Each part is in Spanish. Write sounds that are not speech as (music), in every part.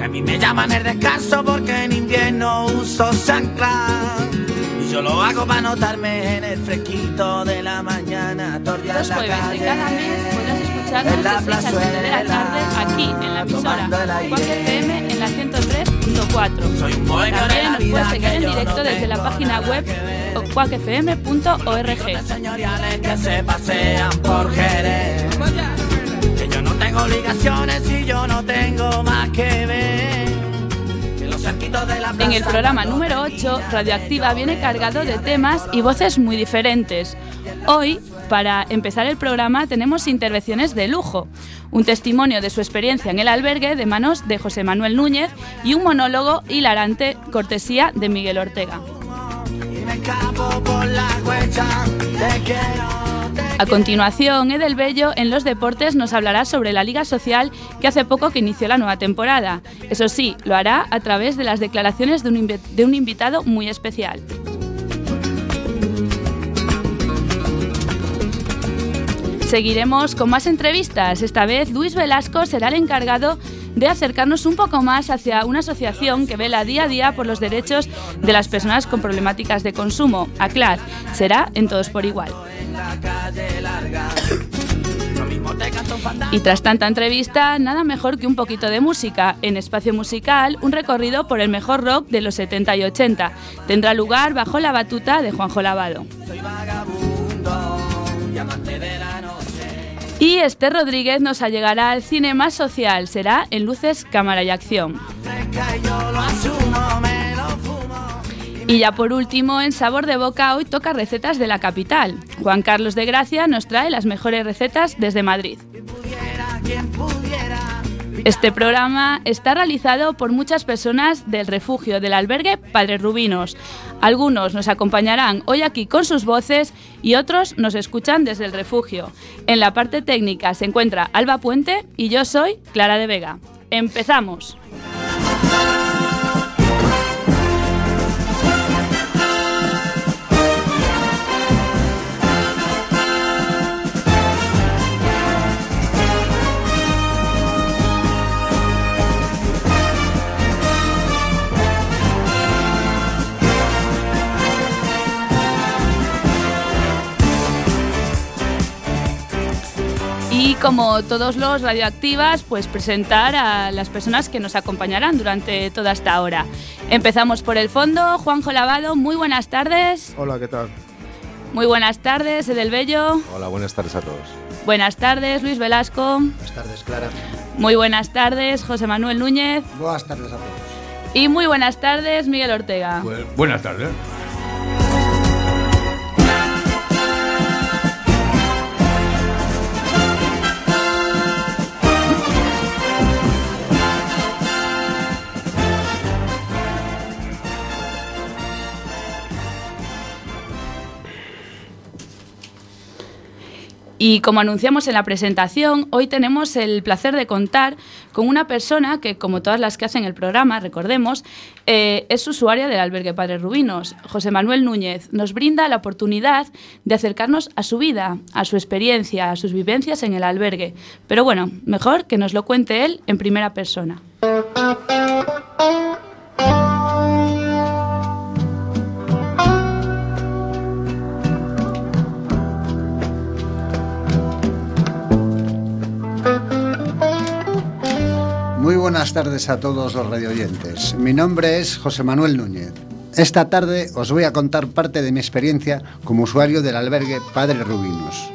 Que a mí me llaman el descanso porque en invierno uso chancla. Y yo lo hago para notarme en el fresquito de la mañana. Los la jueves de calle. cada mes podrás escucharnos en la de 6 a 7 de la tarde aquí en la emisora. Cuac FM en la 103.4. Soy un de También nos puedes seguir en directo no desde la página web cuacfm.org. señoriales que se pasean por Jerez. Tengo obligaciones y yo no tengo más que ver. Que los cerquitos de la En el programa número te 8, pillan, Radioactiva viene cargado de temas y voces muy diferentes. Hoy, para empezar el programa, tenemos intervenciones de lujo, un testimonio de su experiencia en el albergue de manos de José Manuel Núñez y un monólogo hilarante cortesía de Miguel Ortega. Y me escapo por la A continuación, Edel Bello en los deportes nos hablará sobre la Liga Social que hace poco que inició la nueva temporada. Eso sí, lo hará a través de las declaraciones de un, de un invitado muy especial. Seguiremos con más entrevistas. Esta vez Luis Velasco será el encargado de acercarnos un poco más hacia una asociación que vela día a día por los derechos de las personas con problemáticas de consumo. ACLAD será en todos por igual. Y tras tanta entrevista, nada mejor que un poquito de música. En Espacio Musical, un recorrido por el mejor rock de los 70 y 80. Tendrá lugar bajo la batuta de Juanjo Lavado. Y Esther Rodríguez nos allegará al cine más social. Será en Luces, Cámara y Acción. Y ya por último, en Sabor de Boca, hoy toca recetas de la capital. Juan Carlos de Gracia nos trae las mejores recetas desde Madrid. Este programa está realizado por muchas personas del refugio del albergue Padre Rubinos. Algunos nos acompañarán hoy aquí con sus voces y otros nos escuchan desde el refugio. En la parte técnica se encuentra Alba Puente y yo soy Clara de Vega. ¡Empezamos! Como todos los radioactivas, pues presentar a las personas que nos acompañarán durante toda esta hora. Empezamos por el fondo. Juanjo Lavado, muy buenas tardes. Hola, ¿qué tal? Muy buenas tardes, Edel Bello. Hola, buenas tardes a todos. Buenas tardes, Luis Velasco. Buenas tardes, Clara. Muy buenas tardes, José Manuel Núñez. Buenas tardes a todos. Y muy buenas tardes, Miguel Ortega. buenas tardes. Y como anunciamos en la presentación, hoy tenemos el placer de contar con una persona que, como todas las que hacen el programa, recordemos, eh, es usuaria del albergue Padre Rubinos. José Manuel Núñez nos brinda la oportunidad de acercarnos a su vida, a su experiencia, a sus vivencias en el albergue. Pero bueno, mejor que nos lo cuente él en primera persona. Buenas tardes a todos los radioyentes. Mi nombre es José Manuel Núñez. Esta tarde os voy a contar parte de mi experiencia como usuario del albergue Padre Rubinos.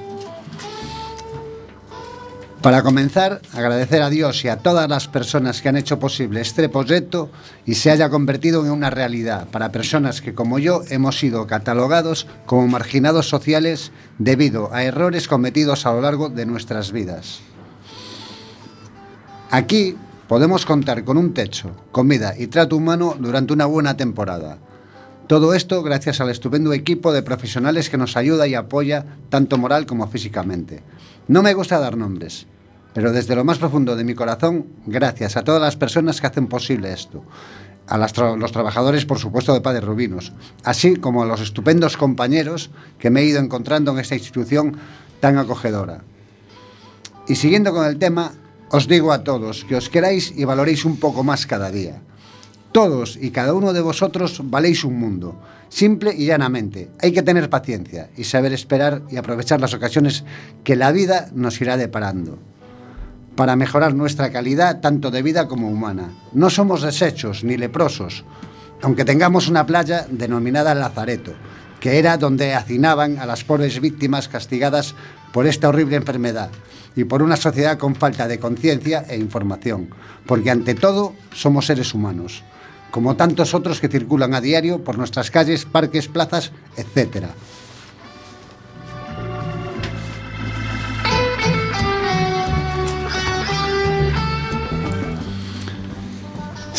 Para comenzar, agradecer a Dios y a todas las personas que han hecho posible este proyecto y se haya convertido en una realidad para personas que como yo hemos sido catalogados como marginados sociales debido a errores cometidos a lo largo de nuestras vidas. Aquí podemos contar con un techo, comida y trato humano durante una buena temporada. Todo esto gracias al estupendo equipo de profesionales que nos ayuda y apoya tanto moral como físicamente. No me gusta dar nombres, pero desde lo más profundo de mi corazón, gracias a todas las personas que hacen posible esto. A los trabajadores, por supuesto, de Padres Rubinos, así como a los estupendos compañeros que me he ido encontrando en esta institución tan acogedora. Y siguiendo con el tema, Os digo a todos que os queráis y valoréis un poco más cada día. Todos y cada uno de vosotros valéis un mundo, simple y llanamente. Hay que tener paciencia y saber esperar y aprovechar las ocasiones que la vida nos irá deparando para mejorar nuestra calidad tanto de vida como humana. No somos desechos ni leprosos, aunque tengamos una playa denominada Lazareto, que era donde hacinaban a las pobres víctimas castigadas por esta horrible enfermedad y por una sociedad con falta de conciencia e información, porque ante todo somos seres humanos, como tantos otros que circulan a diario por nuestras calles, parques, plazas, etcétera.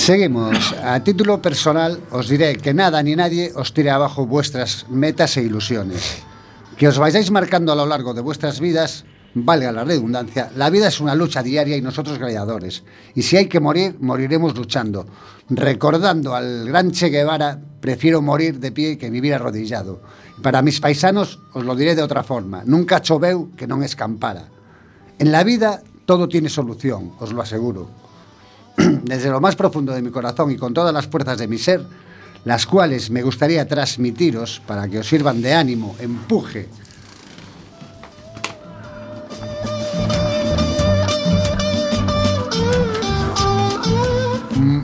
Seguimos. A título personal, os diré que nada ni nadie os tire abajo vuestras metas e ilusiones. Que os vayáis marcando a lo largo de vuestras vidas, valga la redundancia, la vida es una lucha diaria y nosotros gladiadores. Y si hay que morir, moriremos luchando. Recordando al gran Che Guevara, prefiero morir de pie que vivir arrodillado. Para mis paisanos, os lo diré de otra forma, nunca choveu que non escampara. En la vida todo tiene solución, os lo aseguro. (clears throat) desde lo más profundo de mi corazón y con todas las fuerzas de mi ser, las cuales me gustaría transmitiros para que os sirvan de ánimo, empuje. Mm.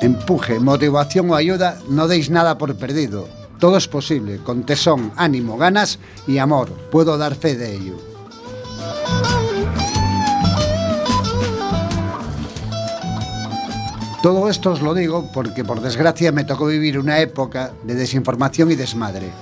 Empuje, motivación o ayuda, no deis nada por perdido. Todo es posible, con tesón, ánimo, ganas y amor. Puedo dar fe de ello. Todo esto os lo digo porque por desgracia me tocó vivir una época de desinformación y desmadre.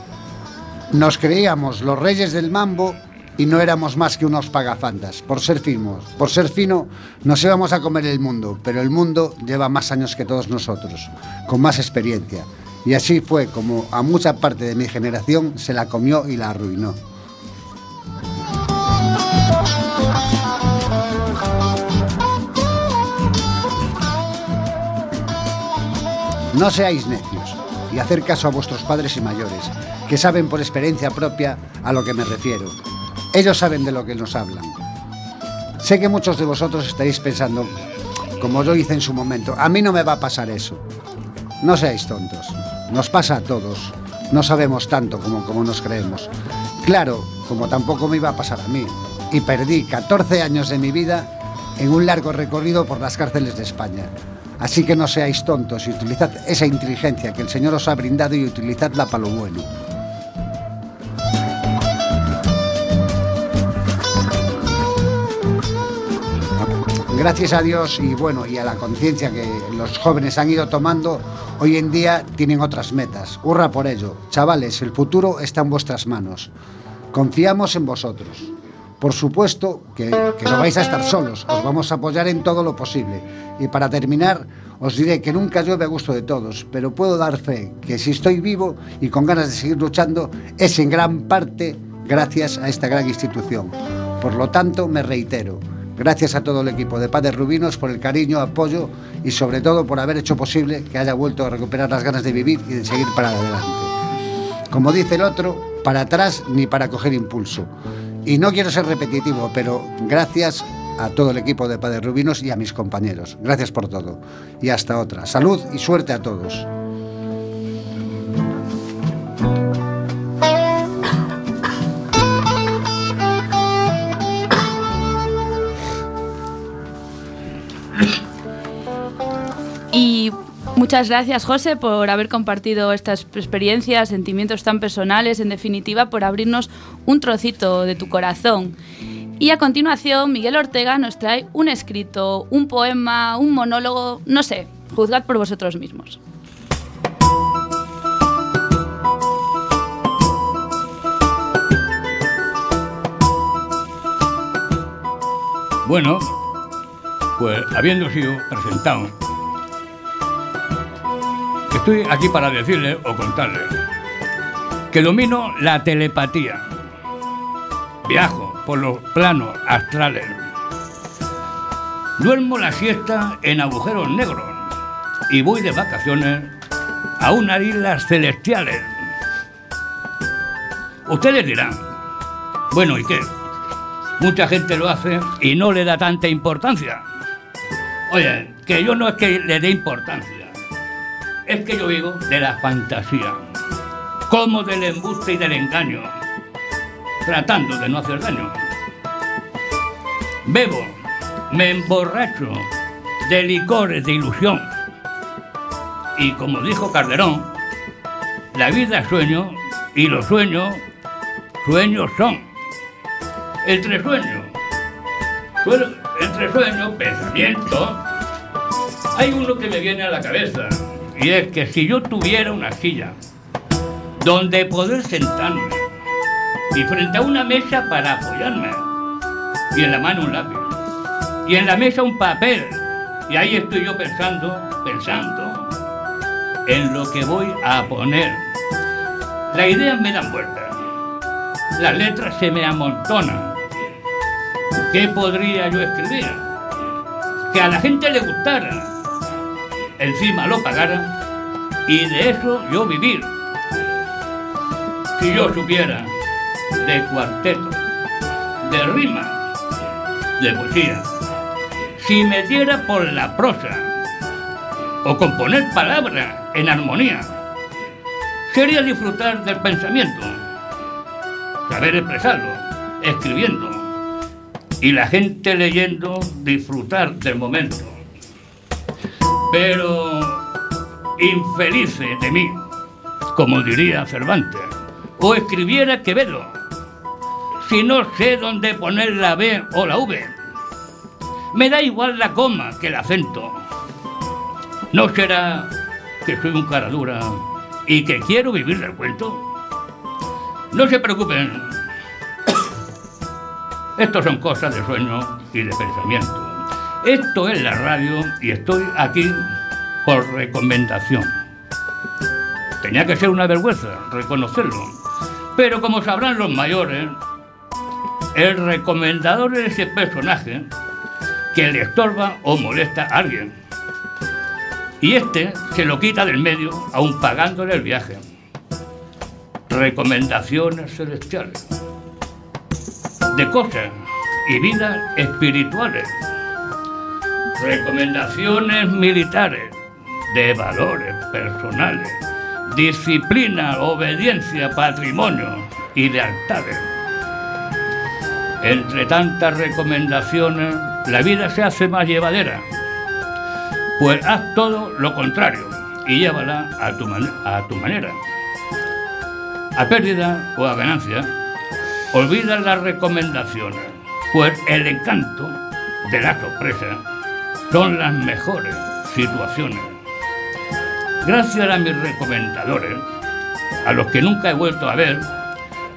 Nos creíamos los reyes del mambo y no éramos más que unos pagafantas. Por ser finos, por ser fino, nos íbamos a comer el mundo, pero el mundo lleva más años que todos nosotros, con más experiencia. Y así fue como a mucha parte de mi generación se la comió y la arruinó. No seáis necios y hacer caso a vuestros padres y mayores, que saben por experiencia propia a lo que me refiero. Ellos saben de lo que nos hablan. Sé que muchos de vosotros estaréis pensando, como yo hice en su momento, a mí no me va a pasar eso. No seáis tontos, nos pasa a todos. No sabemos tanto como, como nos creemos. Claro, como tampoco me iba a pasar a mí. Y perdí 14 años de mi vida en un largo recorrido por las cárceles de España. Así que no seáis tontos y utilizad esa inteligencia que el Señor os ha brindado y utilizadla para lo bueno. Gracias a Dios y bueno y a la conciencia que los jóvenes han ido tomando, hoy en día tienen otras metas. Hurra por ello. Chavales, el futuro está en vuestras manos. Confiamos en vosotros. Por supuesto que, no vais a estar solos, os vamos a apoyar en todo lo posible. Y para terminar, os diré que nunca llueve a gusto de todos, pero puedo dar fe que si estoy vivo y con ganas de seguir luchando, es en gran parte gracias a esta gran institución. Por lo tanto, me reitero, gracias a todo el equipo de Padres Rubinos por el cariño, apoyo y sobre todo por haber hecho posible que haya vuelto a recuperar las ganas de vivir y de seguir para adelante. Como dice el otro, para atrás ni para coger impulso. Y no quiero ser repetitivo, pero gracias a todo el equipo de Padres Rubinos y a mis compañeros. Gracias por todo. Y hasta otra. Salud y suerte a todos. Muchas gracias, José, por haber compartido estas experiencias, sentimientos tan personales, en definitiva, por abrirnos un trocito de tu corazón. Y a continuación, Miguel Ortega nos trae un escrito, un poema, un monólogo, no sé, juzgad por vosotros mismos. Bueno, pues habiendo sido presentado Estoy aquí para decirle o contarle que domino la telepatía. Viajo por los planos astrales. Duermo la siesta en agujeros negros y voy de vacaciones a unas islas celestiales. Ustedes dirán, bueno, ¿y qué? Mucha gente lo hace y no le da tanta importancia. Oye, que yo no es que le dé importancia, es que yo vivo de la fantasía, como del embuste y del engaño, tratando de no hacer daño. Bebo, me emborracho de licores de ilusión. Y como dijo Calderón, la vida es sueño y los sueños, sueños son. Entre sueños, entre sueños, pensamiento, hay uno que me viene a la cabeza. Y es que si yo tuviera una silla donde poder sentarme y frente a una mesa para apoyarme y en la mano un lápiz y en la mesa un papel y ahí estoy yo pensando, pensando en lo que voy a poner. Las ideas me dan vueltas, las letras se me amontonan. ¿Qué podría yo escribir? Que a la gente le gustara, encima lo pagara y de eso yo vivir. Si yo supiera de cuarteto, de rima, de poesía, si me diera por la prosa o componer palabras en armonía, sería disfrutar del pensamiento, saber expresarlo, escribiendo y la gente leyendo disfrutar del momento. Pero infelice de mí, como diría Cervantes, o escribiera Quevedo, si no sé dónde poner la B o la V me da igual la coma que el acento. ¿No será que soy un cara dura y que quiero vivir del cuento? No se preocupen. (coughs) Estos son cosas de sueño y de pensamiento. Esto es la radio y estoy aquí por recomendación. Tenía que ser una vergüenza reconocerlo. Pero como sabrán los mayores, el recomendador de ese personaje que le estorba o molesta a alguien. Y este se lo quita del medio, aún pagándole el viaje. Recomendaciones celestiales de cosas y vidas espirituales. Recomendaciones militares de valores personales. Disciplina, obediencia, patrimonio y lealtades. Entre tantas recomendaciones la vida se hace más llevadera. Pues haz todo lo contrario y llévala a tu, manera. A pérdida o a ganancia, olvida las recomendaciones, pues el encanto de la sorpresa son las mejores situaciones. Gracias a mis recomendadores, a los que nunca he vuelto a ver,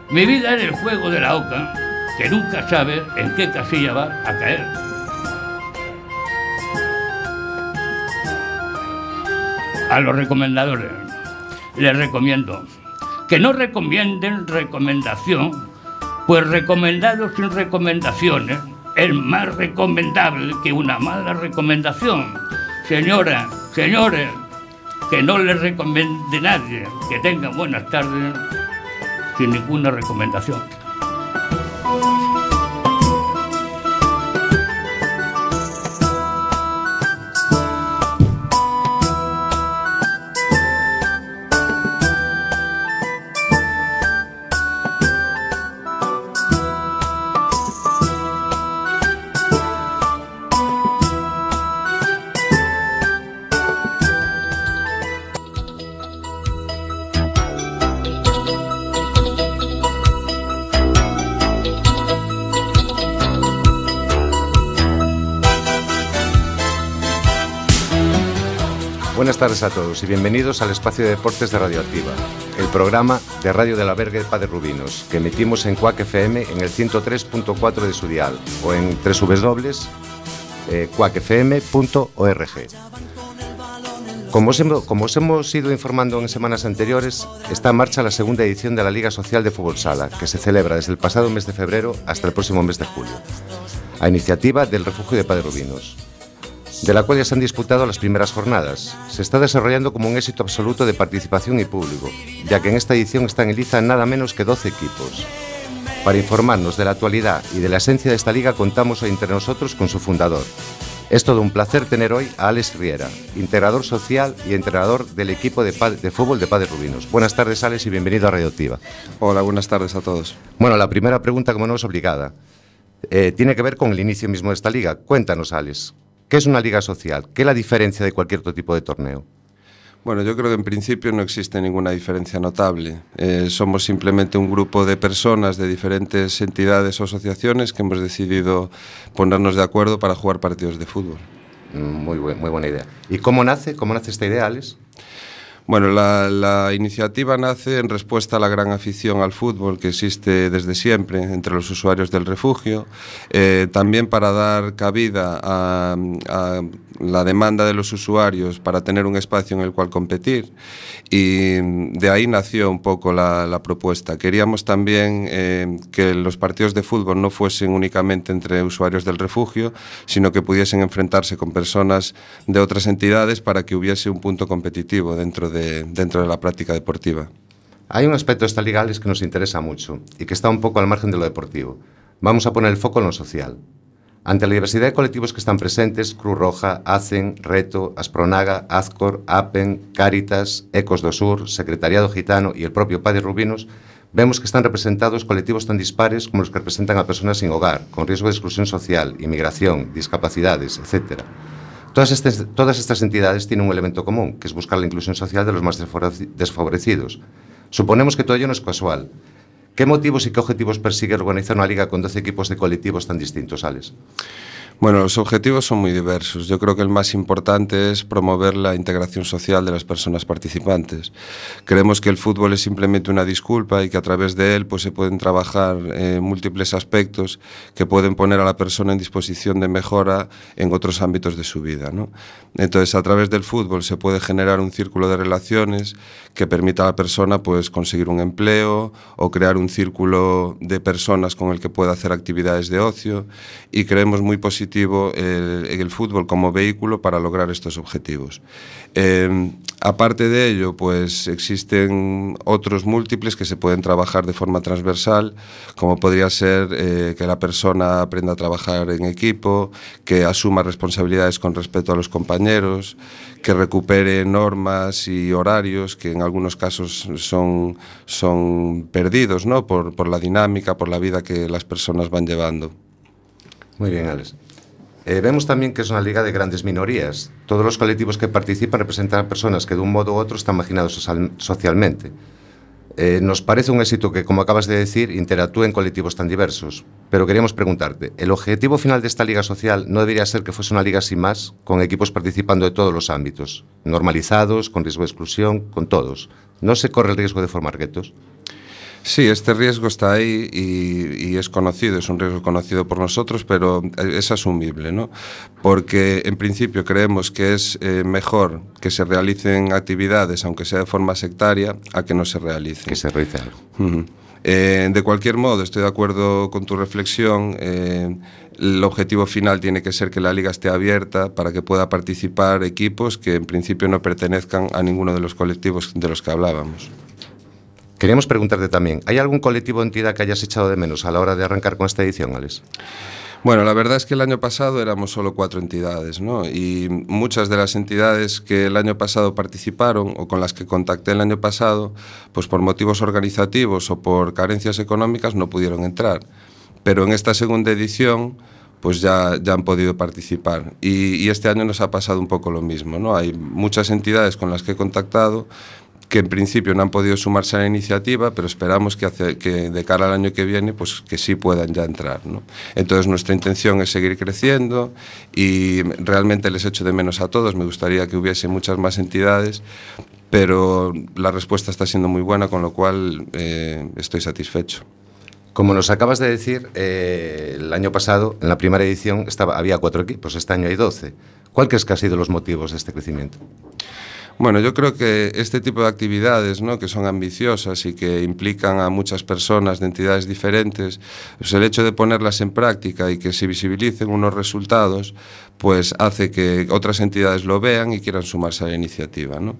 mi vida es el juego de la oca, que nunca sabe en qué casilla va a caer. a los recomendadores les recomiendo que no recomienden recomendación, pues recomendado sin recomendaciones es más recomendable que una mala recomendación. Señora, señores, que no les recomiende nadie que tengan buenas tardes sin ninguna recomendación. Buenas tardes a todos y bienvenidos al espacio de deportes de Radioactiva, el programa de Radio del Albergue Padre Rubinos, que emitimos en Cuac FM en el 103.4 de su dial o en www.cuacfm.org. Como os, hemos, como os hemos ido informando en semanas anteriores, está en marcha la segunda edición de la Liga Social de Fútbol Sala, que se celebra desde el pasado mes de febrero hasta el próximo mes de julio, a iniciativa del Refugio de Padre Rubinos de la cual ya se han disputado las primeras jornadas. Se está desarrollando como un éxito absoluto de participación y público, ya que en esta edición están en liza nada menos que 12 equipos. Para informarnos de la actualidad y de la esencia de esta liga contamos hoy entre nosotros con su fundador. Es todo un placer tener hoy a Alex Riera, integrador social y entrenador del equipo de, de fútbol de Padres Rubinos. Buenas tardes, Alex, y bienvenido a Radioactiva. Hola, buenas tardes a todos. Bueno, la primera pregunta, como no es obligada, eh, tiene que ver con el inicio mismo de esta liga. Cuéntanos, Alex, ¿qué es una liga social? ¿Qué es la diferencia de cualquier otro tipo de torneo? Bueno, yo creo que en principio no existe ninguna diferencia notable. Eh, somos simplemente un grupo de personas de diferentes entidades o asociaciones que hemos decidido ponernos de acuerdo para jugar partidos de fútbol. Muy, buen, muy buena idea. ¿Y cómo nace? ¿Cómo nace esta idea, Alex? Bueno, la, la, iniciativa nace en respuesta a la gran afición al fútbol que existe desde siempre entre los usuarios del refugio, eh, también para dar cabida a, a, la demanda de los usuarios para tener un espacio en el cual competir y de ahí nació un poco la, la propuesta. Queríamos también eh, que los partidos de fútbol no fuesen únicamente entre usuarios del refugio, sino que pudiesen enfrentarse con personas de otras entidades para que hubiese un punto competitivo dentro de de, dentro de la práctica deportiva. Hay un aspecto de esta liga que nos interesa mucho y que está un poco al margen de lo deportivo. Vamos a poner el foco en lo social. Ante la diversidad de colectivos que están presentes, Cruz Roja, ACEN, Reto, Aspronaga, Azcor, APEN, Cáritas, Ecos do Sur, Secretariado Gitano y el propio Padre Rubinos, vemos que están representados colectivos tan dispares como los que representan a personas sin hogar, con riesgo de exclusión social, inmigración, discapacidades, etcétera. Todas, estas, todas estas entidades tienen un elemento común, que es buscar la inclusión social de los más desfavorecidos. Suponemos que todo ello no es casual. ¿Qué motivos y qué objetivos persigue organizar una liga con 12 equipos de colectivos tan distintos, Alex? Bueno, los objetivos son muy diversos. Yo creo que el más importante es promover la integración social de las personas participantes. Creemos que el fútbol es simplemente una disculpa y que a través de él pues, se pueden trabajar eh, múltiples aspectos que pueden poner a la persona en disposición de mejora en otros ámbitos de su vida. ¿no? Entonces, a través del fútbol se puede generar un círculo de relaciones que permita a la persona pues, conseguir un empleo o crear un círculo de personas con el que pueda hacer actividades de ocio y creemos muy positivo el, el, fútbol como vehículo para lograr estos objetivos. Eh, aparte de ello, pues existen otros múltiples que se pueden trabajar de forma transversal, como podría ser eh, que la persona aprenda a trabajar en equipo, que asuma responsabilidades con respecto a los compañeros, que recupere normas y horarios que en algunos casos son, son perdidos ¿no? por, por la dinámica, por la vida que las personas van llevando. Muy bien, Alex. Eh, vemos también que es una liga de grandes minorías. Todos los colectivos que participan representan a personas que de un modo u otro están marginados social, socialmente. Eh, nos parece un éxito que, como acabas de decir, interactúen colectivos tan diversos. Pero queríamos preguntarte, ¿el objetivo final de esta liga social no debería ser que fuese una liga sin más, con equipos participando de todos los ámbitos, normalizados, con riesgo de exclusión, con todos? ¿No se corre el riesgo de formar guetos? Sí, este riesgo está ahí y, y, es conocido, es un riesgo conocido por nosotros, pero es asumible, ¿no? Porque en principio creemos que es eh, mejor que se realicen actividades, aunque sea de forma sectaria, a que no se realicen. Que se realice algo. Uh -huh. eh, de cualquier modo, estoy de acuerdo con tu reflexión. Eh, el objetivo final tiene que ser que la liga esté abierta para que pueda participar equipos que en principio no pertenezcan a ninguno de los colectivos de los que hablábamos. Queríamos preguntarte también, ¿hay algún colectivo o entidad que hayas echado de menos a la hora de arrancar con esta edición, Alex? Bueno, la verdad es que el año pasado éramos solo cuatro entidades, ¿no? Y muchas de las entidades que el año pasado participaron o con las que contacté el año pasado, pues por motivos organizativos o por carencias económicas no pudieron entrar. Pero en esta segunda edición, pues ya, ya han podido participar. Y, y este año nos ha pasado un poco lo mismo, ¿no? Hay muchas entidades con las que he contactado que en principio no han podido sumarse a la iniciativa, pero esperamos que, hace, que de cara al año que viene, pues que sí puedan ya entrar. ¿no? Entonces nuestra intención es seguir creciendo y realmente les echo de menos a todos. Me gustaría que hubiese muchas más entidades, pero la respuesta está siendo muy buena, con lo cual eh, estoy satisfecho. Como nos acabas de decir, eh, el año pasado, en la primera edición, estaba, había cuatro equipos, este año hay doce. ¿Cuál crees que han sido los motivos de este crecimiento? Bueno, yo creo que este tipo de actividades, ¿no? que son ambiciosas y que implican a muchas personas de entidades diferentes, pues el hecho de ponerlas en práctica y que se visibilicen unos resultados, pues hace que otras entidades lo vean y quieran sumarse a la iniciativa. ¿no?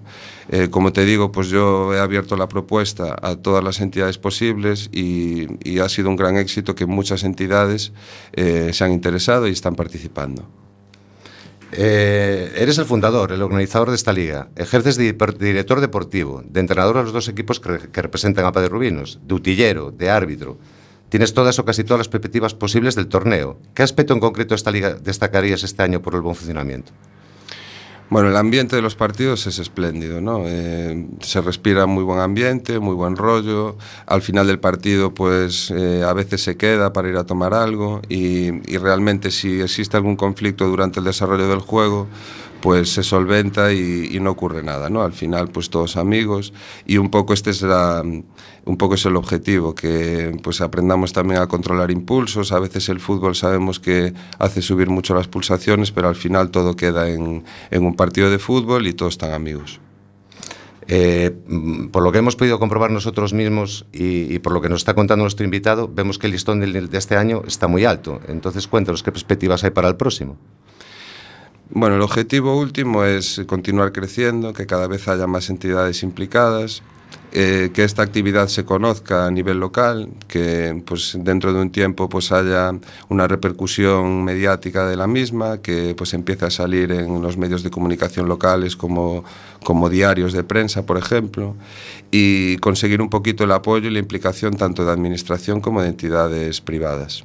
Eh, como te digo, pues yo he abierto la propuesta a todas las entidades posibles y, ha sido un gran éxito que muchas entidades eh, se han interesado y están participando. Eh, eres el fundador, el organizador de esta liga. Ejerces de director deportivo, de entrenador a los dos equipos que, que representan a Padre Rubinos, de utillero, de árbitro. Tienes todas o casi todas las perspectivas posibles del torneo. ¿Qué aspecto en concreto de esta liga destacarías este año por el buen funcionamiento? Bueno, el ambiente de los partidos es espléndido, ¿no? Eh, se respira muy buen ambiente, muy buen rollo. Al final del partido, pues eh, a veces se queda para ir a tomar algo y, y realmente si existe algún conflicto durante el desarrollo del juego, pues se solventa y, no ocurre nada, ¿no? Al final, pues todos amigos y un poco este será, un poco es el objetivo, que pues aprendamos también a controlar impulsos. A veces el fútbol sabemos que hace subir mucho las pulsaciones, pero al final todo queda en, en un partido de fútbol y todos están amigos. Eh, por lo que hemos podido comprobar nosotros mismos y, y, por lo que nos está contando nuestro invitado, vemos que el listón de, de este año está muy alto. Entonces, cuéntanos qué perspectivas hay para el próximo. Bueno, el objetivo último es continuar creciendo, que cada vez haya más entidades implicadas, eh, que esta actividad se conozca a nivel local, que pues, dentro de un tiempo pues, haya una repercusión mediática de la misma, que pues, empiece a salir en los medios de comunicación locales como, como diarios de prensa, por ejemplo, y conseguir un poquito el apoyo y la implicación tanto de administración como de entidades privadas.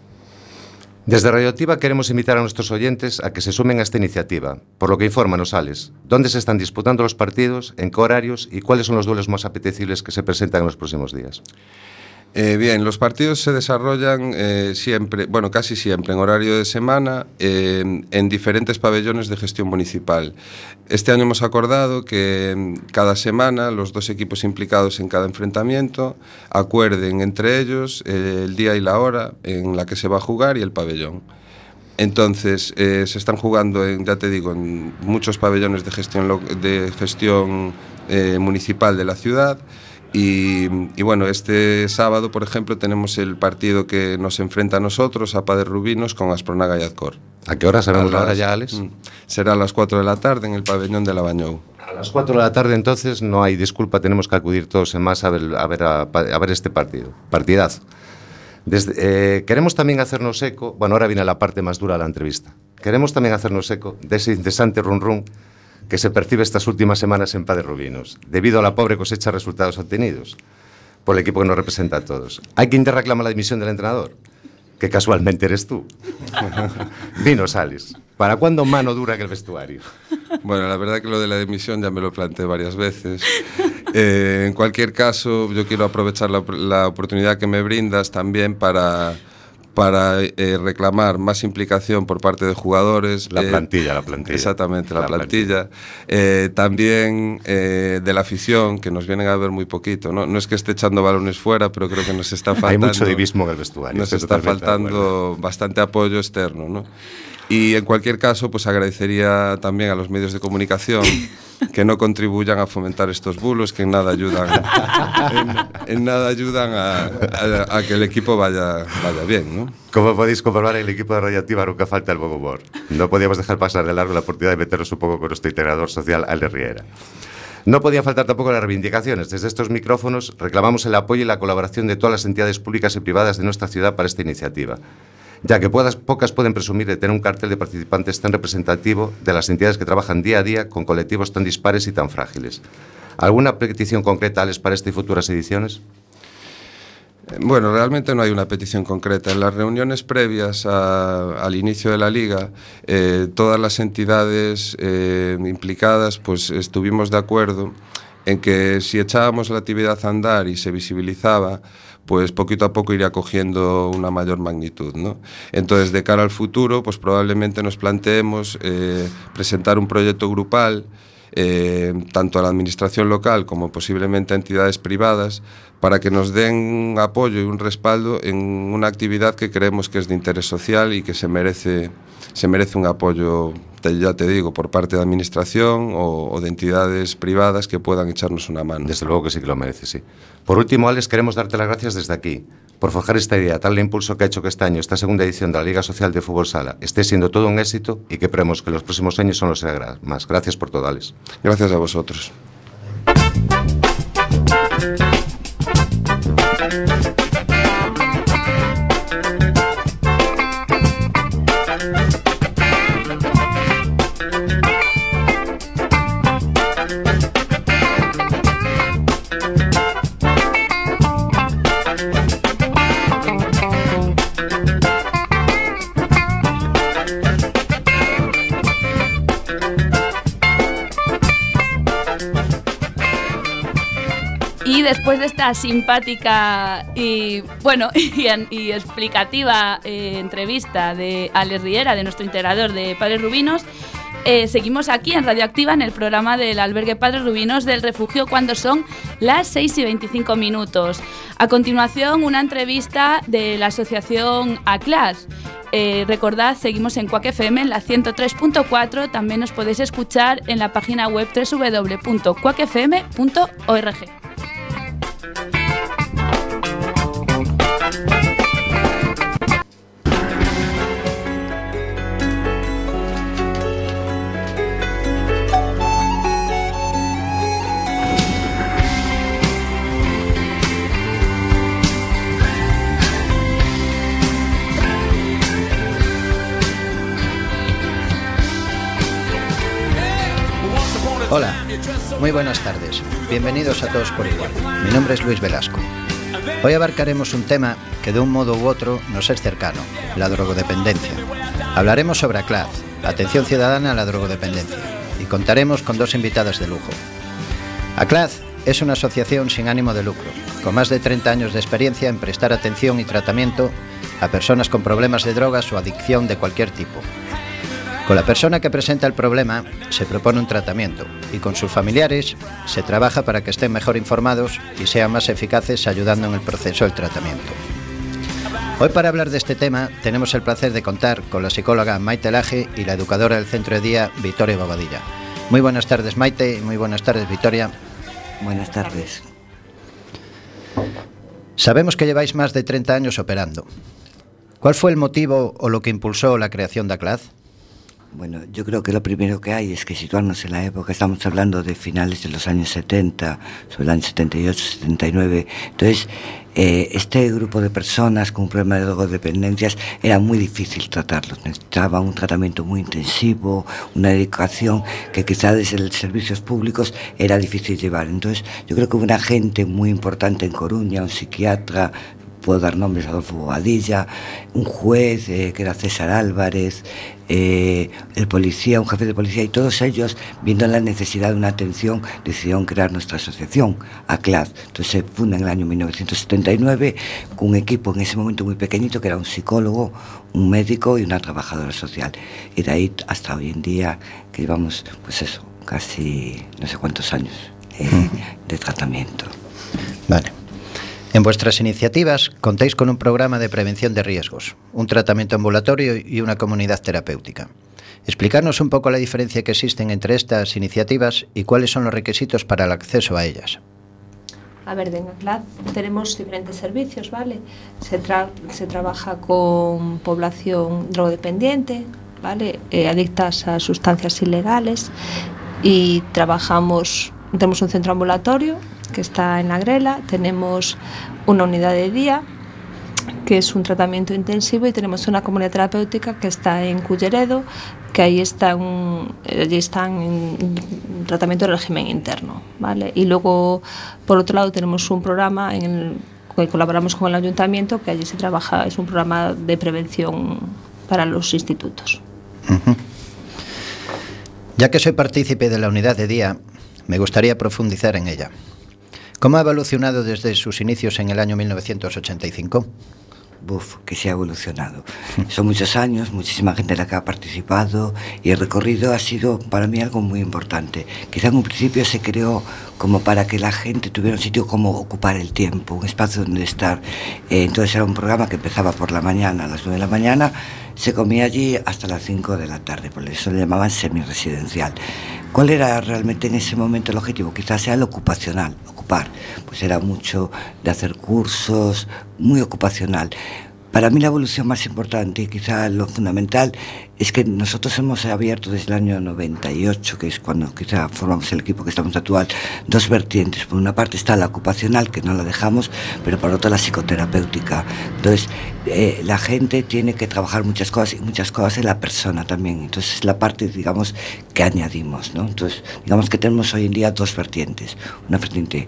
Desde Radioactiva queremos invitar a nuestros oyentes a que se sumen a esta iniciativa, por lo que infórmanos, Alex, dónde se están disputando los partidos, en qué horarios y cuáles son los duelos más apetecibles que se presentan en los próximos días. Eh, bien, los partidos se desarrollan eh, siempre, bueno, casi siempre en horario de semana eh, en diferentes pabellones de gestión municipal. Este año hemos acordado que mm, cada semana los dos equipos implicados en cada enfrentamiento acuerden entre ellos eh, el día y la hora en la que se va a jugar y el pabellón. Entonces, eh, se están jugando, en, ya te digo, en muchos pabellones de gestión, de gestión eh, municipal de la ciudad. Y, y, bueno, este sábado, por ejemplo, tenemos el partido que nos enfrenta a nosotros, a Padre Rubinos, con Aspronaga y Azcor. ¿A qué hora sabemos la hora ya, Alex? Mm, será a las 4 de la tarde en el pabellón de la Bañou. A las 4 de la tarde, entonces, no hay disculpa, tenemos que acudir todos en más a ver, a ver, a, a ver este partido. Partidazo. Desde, eh, queremos también hacernos eco, bueno, ahora viene la parte más dura de la entrevista. Queremos también hacernos eco de ese incesante run run que se percibe estas últimas semanas en Padre Rubinos, debido a la pobre cosecha de resultados obtenidos por el equipo que nos representa a todos. Hay quien te reclama la dimisión del entrenador, que casualmente eres tú. (laughs) Dinos, Alice, ¿para cuándo mano dura en el vestuario? Bueno, la verdad que lo de la dimisión ya me lo planteé varias veces. Eh, en cualquier caso, yo quiero aprovechar la oportunidad que me brindas también para para eh, reclamar más implicación por parte de jugadores. La plantilla, eh, la plantilla. Exactamente, la, la plantilla. plantilla. Eh, también eh, de la afición, que nos vienen a ver muy poquito. ¿no? no es que esté echando balones fuera, pero creo que nos está (laughs) faltando... Hay mucho divismo en el vestuario. Nos está faltando bastante apoyo externo. ¿no? Y en cualquier caso, pues agradecería también a los medios de comunicación (coughs) que no contribuyan a fomentar estos bulos, que en nada ayudan, en, en nada ayudan a, a, a, que el equipo vaya, vaya bien. ¿no? Como podéis comprobar, el equipo de Radioactiva nunca falta el buen humor. No podíamos dejar pasar de largo la oportunidad de meternos un poco con nuestro integrador social, Ale Riera. No podían faltar tampoco las reivindicaciones. Desde estos micrófonos reclamamos el apoyo y la colaboración de todas las entidades públicas y privadas de nuestra ciudad para esta iniciativa ya que puedas, pocas pueden presumir de tener un cartel de participantes tan representativo de las entidades que trabajan día a día con colectivos tan dispares y tan frágiles. ¿Alguna petición concreta, Alex, para esta y futuras ediciones? Bueno, realmente no hay una petición concreta. En las reuniones previas al inicio de la liga, eh, todas las entidades eh, implicadas pues estuvimos de acuerdo en que si echábamos la actividad a andar y se visibilizaba, pues poquito a poco iría cogiendo una mayor magnitud. ¿no? Entonces, de cara al futuro, pues probablemente nos planteemos eh, presentar un proyecto grupal, eh, tanto a la administración local como posiblemente a entidades privadas, para que nos den apoyo y un respaldo en una actividad que creemos que es de interés social y que se merece se merece un apoyo te, ya te digo, por parte da Administración o, o de entidades privadas que puedan echarnos unha mano. Desde logo que sí que lo merece, sí. Por último, Alex, queremos darte las gracias desde aquí por forjar esta idea, tal impulso que ha hecho que este año, esta segunda edición de la Liga Social de Fútbol Sala, esté siendo todo un éxito y que creemos que los próximos años son los más. Gracias por todo, Alex. Gracias a vosotros. Después de esta simpática y bueno (laughs) y, y explicativa eh, entrevista de Alex Riera, de nuestro integrador de Padres Rubinos, eh, seguimos aquí en Radioactiva en el programa del albergue Padres Rubinos del Refugio cuando son las 6 y 25 minutos. A continuación, una entrevista de la asociación ACLAS. Eh, recordad, seguimos en Quack FM en la 103.4. También nos podéis escuchar en la página web www.quackfm.org. Hola, muy buenas tardes. Bienvenidos a todos por igual. Mi nombre es Luis Velasco. Hoy abarcaremos un tema que de un modo u otro nos es cercano, la drogodependencia. Hablaremos sobre ACLAD, Atención Ciudadana a la Drogodependencia, y contaremos con dos invitadas de lujo. ACLAD es una asociación sin ánimo de lucro, con más de 30 años de experiencia en prestar atención y tratamiento a personas con problemas de drogas o adicción de cualquier tipo, con la persona que presenta el problema se propone un tratamiento y con sus familiares se trabaja para que estén mejor informados y sean más eficaces ayudando en el proceso del tratamiento. Hoy para hablar de este tema tenemos el placer de contar con la psicóloga Maite Laje y la educadora del centro de día Victoria Bobadilla. Muy buenas tardes Maite y muy buenas tardes Victoria. Buenas tardes. Sabemos que lleváis más de 30 años operando. ¿Cuál fue el motivo o lo que impulsó la creación de ACLAD? Bueno, yo creo que lo primero que hay es que situarnos en la época, estamos hablando de finales de los años 70, sobre el año 78, 79. Entonces, eh, este grupo de personas con un problema de drogodependencias era muy difícil tratarlos. Necesitaba un tratamiento muy intensivo, una dedicación que quizá desde los servicios públicos era difícil llevar. Entonces, yo creo que hubo una gente muy importante en Coruña, un psiquiatra, puedo dar nombres, Adolfo Bobadilla, un juez eh, que era César Álvarez, eh, el policía, un jefe de policía, y todos ellos, viendo la necesidad de una atención, decidieron crear nuestra asociación, ACLAD. Entonces se funda en el año 1979 con un equipo en ese momento muy pequeñito, que era un psicólogo, un médico y una trabajadora social. Y de ahí hasta hoy en día, que llevamos, pues eso, casi no sé cuántos años eh, de tratamiento. Vale. En vuestras iniciativas contáis con un programa de prevención de riesgos, un tratamiento ambulatorio y una comunidad terapéutica. Explicarnos un poco la diferencia que existen entre estas iniciativas y cuáles son los requisitos para el acceso a ellas. A ver, en ACLAD tenemos diferentes servicios, ¿vale? Se, tra se trabaja con población drogodependiente, ¿vale? Eh, adictas a sustancias ilegales y trabajamos, tenemos un centro ambulatorio que está en la tenemos una unidad de día que es un tratamiento intensivo y tenemos una comunidad terapéutica que está en Culleredo, que ahí están, allí están en tratamiento de régimen interno, ¿vale? Y luego, por otro lado, tenemos un programa en el que colaboramos con el ayuntamiento, que allí se trabaja, es un programa de prevención para los institutos. Ya que soy partícipe de la unidad de día, me gustaría profundizar en ella. ¿Cómo ha evolucionado desde sus inicios en el año 1985? Buf, que se ha evolucionado. (laughs) Son muchos años, muchísima gente la que ha participado y el recorrido ha sido para mí algo muy importante. Quizá en un principio se creó como para que la gente tuviera un sitio como ocupar el tiempo, un espacio donde estar. Eh, entonces era un programa que empezaba por la mañana, a las 9 de la mañana, se comía allí hasta las 5 de la tarde, por eso le llamaban semiresidencial. ¿Cuál era realmente en ese momento el objetivo? Quizás sea el ocupacional, ocupar. Pues era mucho de hacer cursos, muy ocupacional. Para mí la evolución más importante y quizá lo fundamental es que nosotros hemos abierto desde el año 98, que es cuando quizá formamos el equipo que estamos actual, dos vertientes. Por una parte está la ocupacional, que no la dejamos, pero por otra la psicoterapéutica. Entonces, eh, la gente tiene que trabajar muchas cosas y muchas cosas en la persona también. Entonces, es la parte, digamos, que añadimos. ¿no? Entonces, digamos que tenemos hoy en día dos vertientes. Una vertiente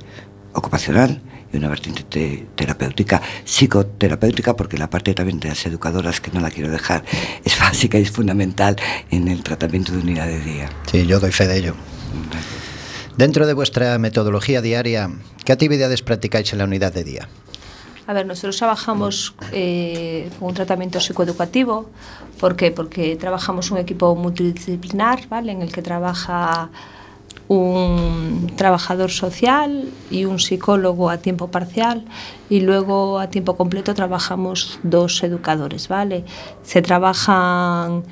ocupacional y una vertiente te terapéutica, psicoterapéutica, porque la parte también de las educadoras, que no la quiero dejar, es básica y es fundamental en el tratamiento de unidad de día. Sí, yo doy fe de ello. Dentro de vuestra metodología diaria, ¿qué actividades practicáis en la unidad de día? A ver, nosotros trabajamos eh, con un tratamiento psicoeducativo. ¿Por qué? Porque trabajamos un equipo multidisciplinar, ¿vale? En el que trabaja un trabajador social y un psicólogo a tiempo parcial y luego a tiempo completo trabajamos dos educadores, ¿vale? Se trabajan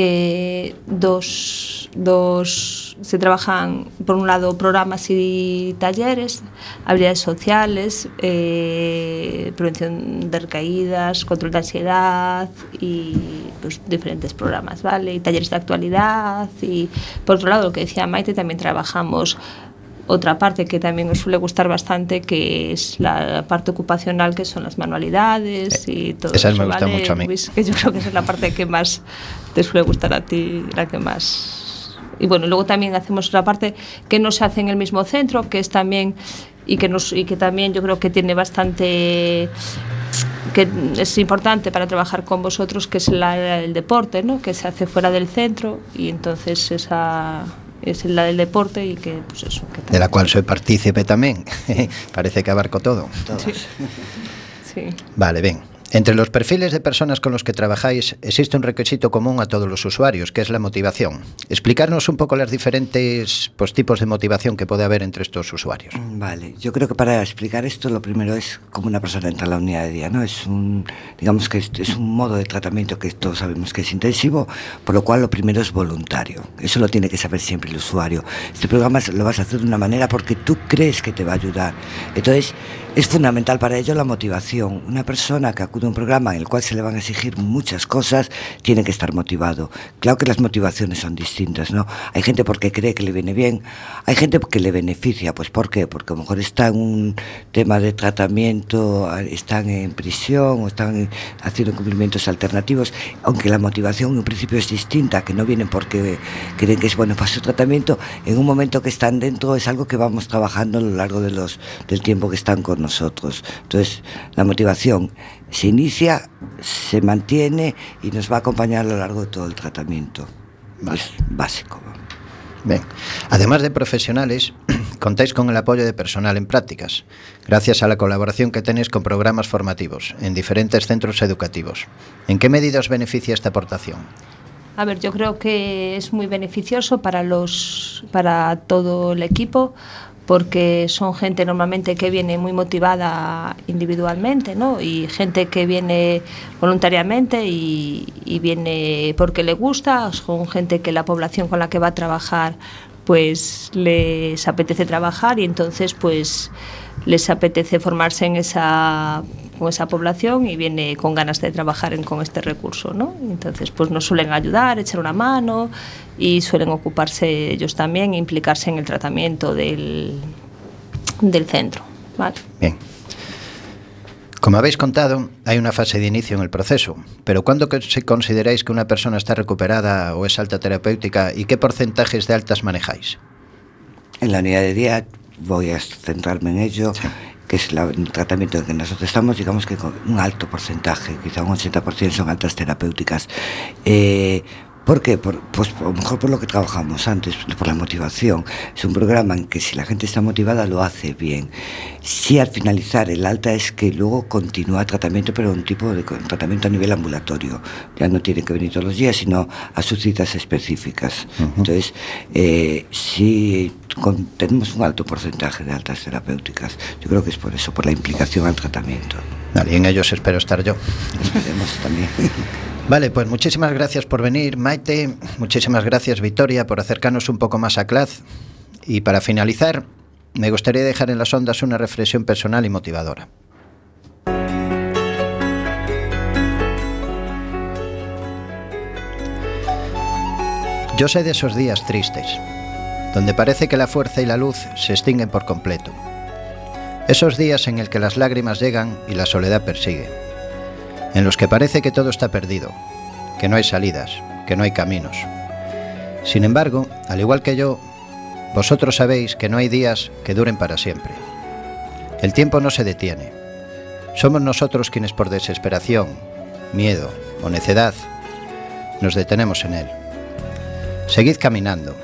eh, dos, dos se trabajan por un lado programas y talleres, habilidades sociales, eh, prevención de recaídas, control de ansiedad y pues, diferentes programas, ¿vale? Y talleres de actualidad y por otro lado lo que decía Maite también trabajamos otra parte que también nos suele gustar bastante, que es la parte ocupacional, que son las manualidades y todo Esa eso. me gusta ¿vale? mucho a mí. Luis, que yo creo que esa es la parte que más te suele gustar a ti, la que más... Y bueno, luego también hacemos otra parte que no se hace en el mismo centro, que es también y que nos y que también yo creo que tiene bastante que es importante para trabajar con vosotros, que es la, el deporte, ¿no? que se hace fuera del centro y entonces esa es la del deporte y que pues eso que De la cual soy partícipe tamén. (laughs) Parece que abarco todo. Sí. sí. Vale, ben. Entre los perfiles de personas con los que trabajáis existe un requisito común a todos los usuarios, que es la motivación. Explicarnos un poco los diferentes pues, tipos de motivación que puede haber entre estos usuarios. Vale, yo creo que para explicar esto lo primero es cómo una persona entra a la unidad de día, ¿no? Es un, digamos que es un modo de tratamiento que todos sabemos que es intensivo, por lo cual lo primero es voluntario. Eso lo tiene que saber siempre el usuario. Este programa lo vas a hacer de una manera porque tú crees que te va a ayudar. Entonces, es fundamental para ello la motivación. Una persona que acude a un programa en el cual se le van a exigir muchas cosas tiene que estar motivado. Claro que las motivaciones son distintas, ¿no? Hay gente porque cree que le viene bien, hay gente que le beneficia, pues ¿por qué? Porque a lo mejor está en un tema de tratamiento, están en prisión o están haciendo cumplimientos alternativos, aunque la motivación en principio es distinta, que no vienen porque creen que es bueno para su tratamiento, en un momento que están dentro es algo que vamos trabajando a lo largo de los, del tiempo que están con nosotros. Entonces, la motivación se inicia, se mantiene y nos va a acompañar a lo largo de todo el tratamiento. Vale. Es básico. Bien. Además de profesionales, (clears throat) contáis con el apoyo de personal en prácticas, gracias a la colaboración que tenéis con programas formativos en diferentes centros educativos. ¿En qué medida os beneficia esta aportación? A ver, yo creo que es muy beneficioso para los para todo el equipo porque son gente normalmente que viene muy motivada individualmente, ¿no? Y gente que viene voluntariamente y, viene porque le gusta, son gente que la población con la que va a trabajar pues les apetece trabajar y entonces pues les apetece formarse en esa con esa población y viene con ganas de trabajar en, con este recurso, ¿no? Entonces, pues nos suelen ayudar, echar una mano y suelen ocuparse ellos también, implicarse en el tratamiento del, del centro, ¿vale? Bien. Como habéis contado, hay una fase de inicio en el proceso, pero ¿cuándo consideráis que una persona está recuperada o es alta terapéutica y qué porcentajes de altas manejáis? En la unidad de día voy a centrarme en ello, que es la- el tratamiento en que nosotros estamos, digamos que con un alto porcentaje, quizá un 80% son altas terapéuticas. Eh, ¿Por qué? Por, pues a lo mejor por lo que trabajamos antes, por la motivación. Es un programa en que si la gente está motivada lo hace bien. Si al finalizar el alta es que luego continúa tratamiento, pero un tipo de tratamiento a nivel ambulatorio. Ya no tiene que venir todos los días, sino a sus citas específicas. Entonces, eh, si con- tenemos un alto porcentaje de altas terapéuticas, yo creo que es por eso, por la implicación al tratamiento. Vale, y en ellos espero estar yo. Esperemos también. (laughs) Vale, pues muchísimas gracias por venir, Maite. Muchísimas gracias, Victoria, por acercarnos un poco más a Claz. Y para finalizar, me gustaría dejar en las ondas una reflexión personal y motivadora. Yo sé de esos días tristes, donde parece que la fuerza y la luz se extinguen por completo. Esos días en el que las lágrimas llegan y la soledad persigue. En los que parece que todo está perdido, que no hay salidas, que no hay caminos. Sin embargo, al igual que yo, vosotros sabéis que no hay días que duren para siempre. El tiempo no se detiene. Somos nosotros quienes por desesperación, miedo o necedad nos detenemos en él. Seguid caminando,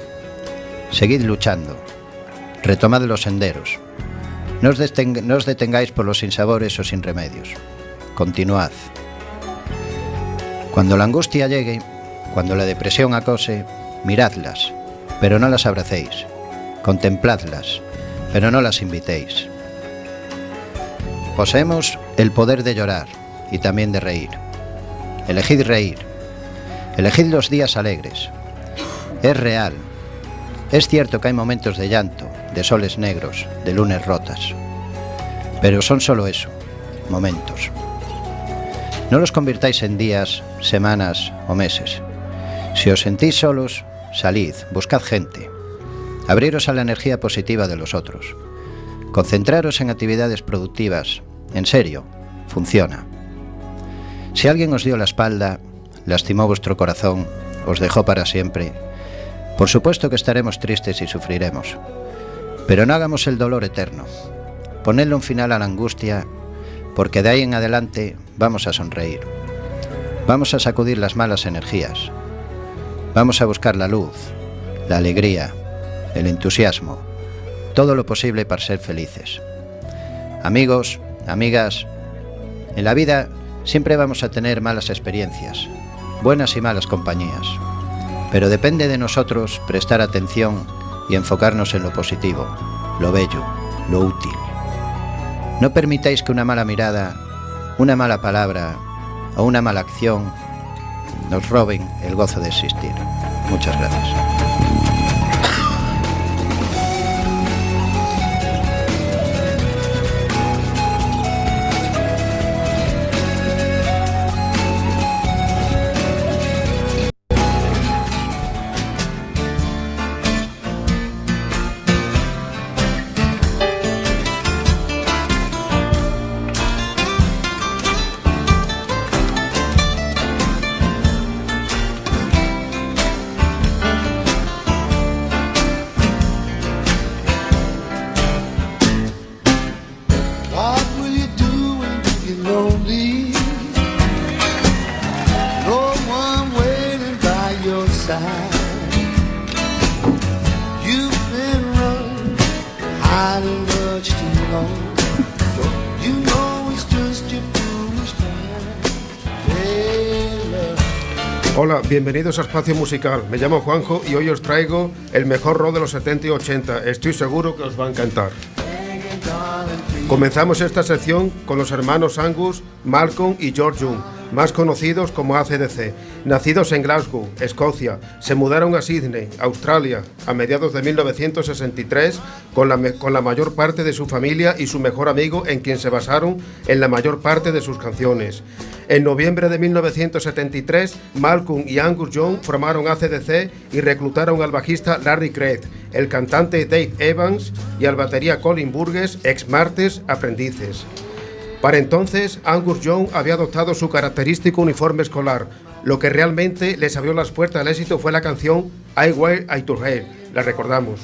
seguid luchando, retomad los senderos. No os, no os detengáis por los sinsabores o sin remedios. Continuad. Cuando la angustia llegue, cuando la depresión acose, miradlas, pero no las abracéis. Contempladlas, pero no las invitéis. Poseemos el poder de llorar y también de reír. Elegid reír. Elegid los días alegres, es real. Es cierto que hay momentos de llanto, de soles negros, de lunes rotas. Pero son solo eso, momentos. No los convirtáis en días, semanas o meses. Si os sentís solos, salid, buscad gente. Abriros a la energía positiva de los otros. Concentraros en actividades productivas. En serio, funciona. Si alguien os dio la espalda, lastimó vuestro corazón, os dejó para siempre, por supuesto que estaremos tristes y sufriremos, pero no hagamos el dolor eterno. Ponedle un final a la angustia, porque de ahí en adelante vamos a sonreír. Vamos a sacudir las malas energías. Vamos a buscar la luz, la alegría, el entusiasmo, todo lo posible para ser felices. Amigos, amigas, en la vida siempre vamos a tener malas experiencias, buenas y malas compañías pero depende de nosotros prestar atención y enfocarnos en lo positivo, lo bello, lo útil. No permitáis que una mala mirada, una mala palabra o una mala acción nos roben el gozo de existir. Muchas gracias. Bienvenidos a Espacio Musical. Me llamo Juanjo y hoy os traigo el mejor rock de los 70 y 80. Estoy seguro que os va a encantar. Comenzamos esta sección con los hermanos Angus, Malcolm y George Young más conocidos como ACDC. Nacidos en Glasgow, Escocia, se mudaron a Sydney, Australia, a mediados de 1963 con la, mayor parte de su familia y su mejor amigo en quien se basaron en la mayor parte de sus canciones. En noviembre de 1973, Malcolm y Angus Young formaron ACDC y reclutaron al bajista Larry Craig, el cantante Dave Evans y al batería Colin Burgess, ex Martes aprendices. Para entonces, Angus Young había adoptado su característico uniforme escolar. Lo que realmente les abrió las puertas al éxito fue la canción I Wear I To. La recordamos.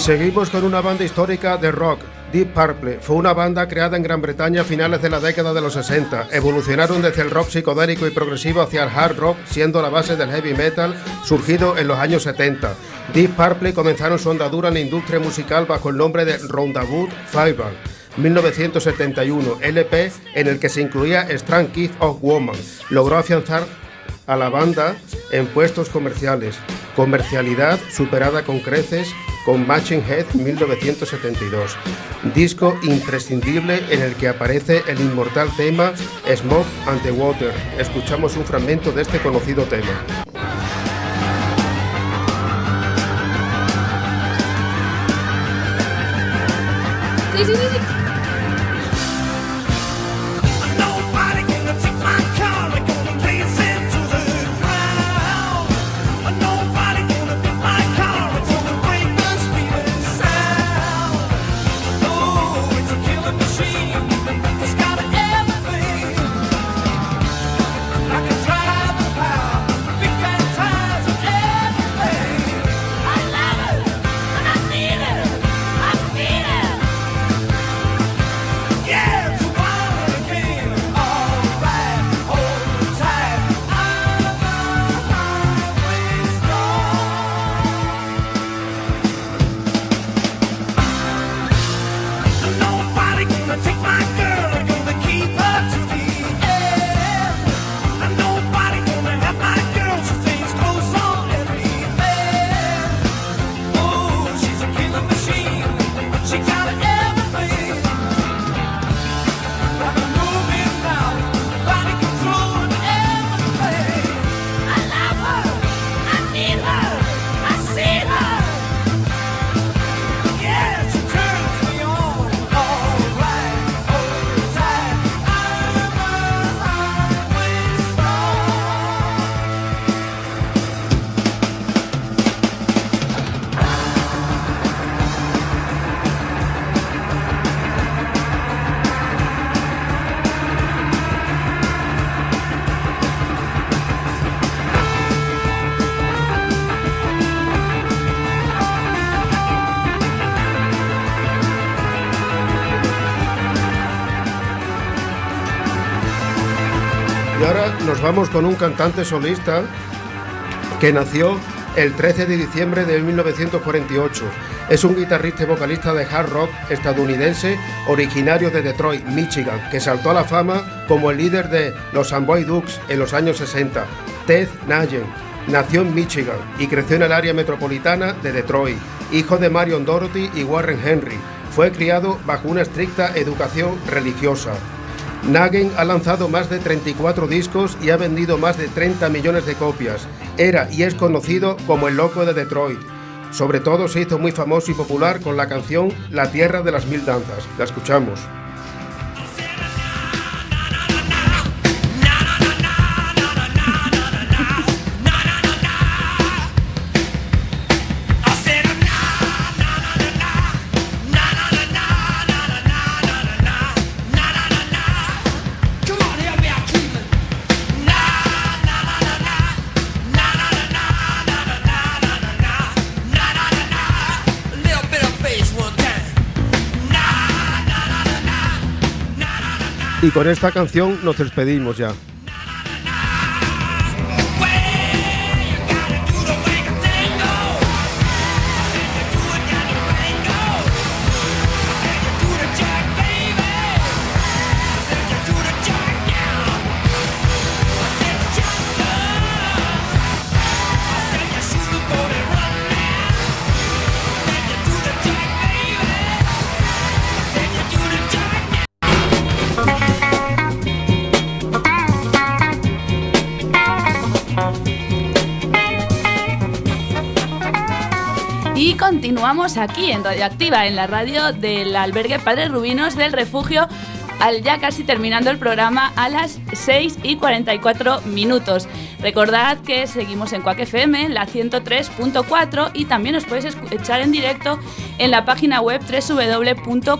Y seguimos con una banda histórica de rock. Deep Purple fue una banda creada en Gran Bretaña a finales de la década de los 60. Evolucionaron desde el rock psicodélico y progresivo hacia el hard rock, siendo la base del heavy metal surgido en los años 70. Deep Purple comenzaron su andadura en la industria musical bajo el nombre de Roundabout Fireball. 1971, LP en el que se incluía Strong Kiss of Woman. Logró afianzar a la banda en puestos comerciales. Comercialidad superada con creces con Matching Head 1972. Disco imprescindible en el que aparece el inmortal tema Smoke and the Water. Escuchamos un fragmento de este conocido tema. Sí, sí, sí, vamos con un cantante solista que nació el 13 de diciembre de 1948. Es un guitarrista y vocalista de hard rock estadounidense originario de Detroit, Michigan, que saltó a la fama como el líder de los Amboy Dukes en los años 60. Ted Nugent nació en Michigan y creció en el área metropolitana de Detroit, hijo de Marion Dorothy y Warren Henry. Fue criado bajo una estricta educación religiosa. Nagen ha lanzado más de 34 discos y ha vendido más de 30 millones de copias. Era y es conocido como el loco de Detroit. Sobre todo se hizo muy famoso y popular con la canción La Tierra de las Mil Danzas. La escuchamos. Y con esta canción nos despedimos ya. Continuamos aquí en Radioactiva, en la radio del albergue Padre Rubinos del refugio, al ya casi terminando el programa a las 6 y 44 minutos. Recordad que seguimos en Cuac FM, la 103.4 y también os podéis escuchar en directo en la página web www.cuacfm.org.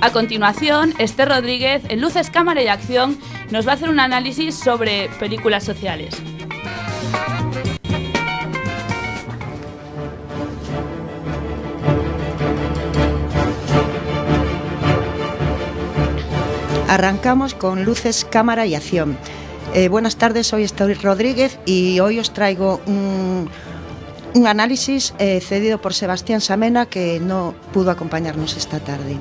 A continuación, Esther Rodríguez, en Luces, Cámara y Acción, nos va a hacer un análisis sobre películas sociales. Arrancamos con luces, cámara y acción. Eh, buenas tardes, soy Esther Rodríguez y hoy os traigo un, análisis eh, cedido por Sebastián Samena que no pudo acompañarnos esta tarde.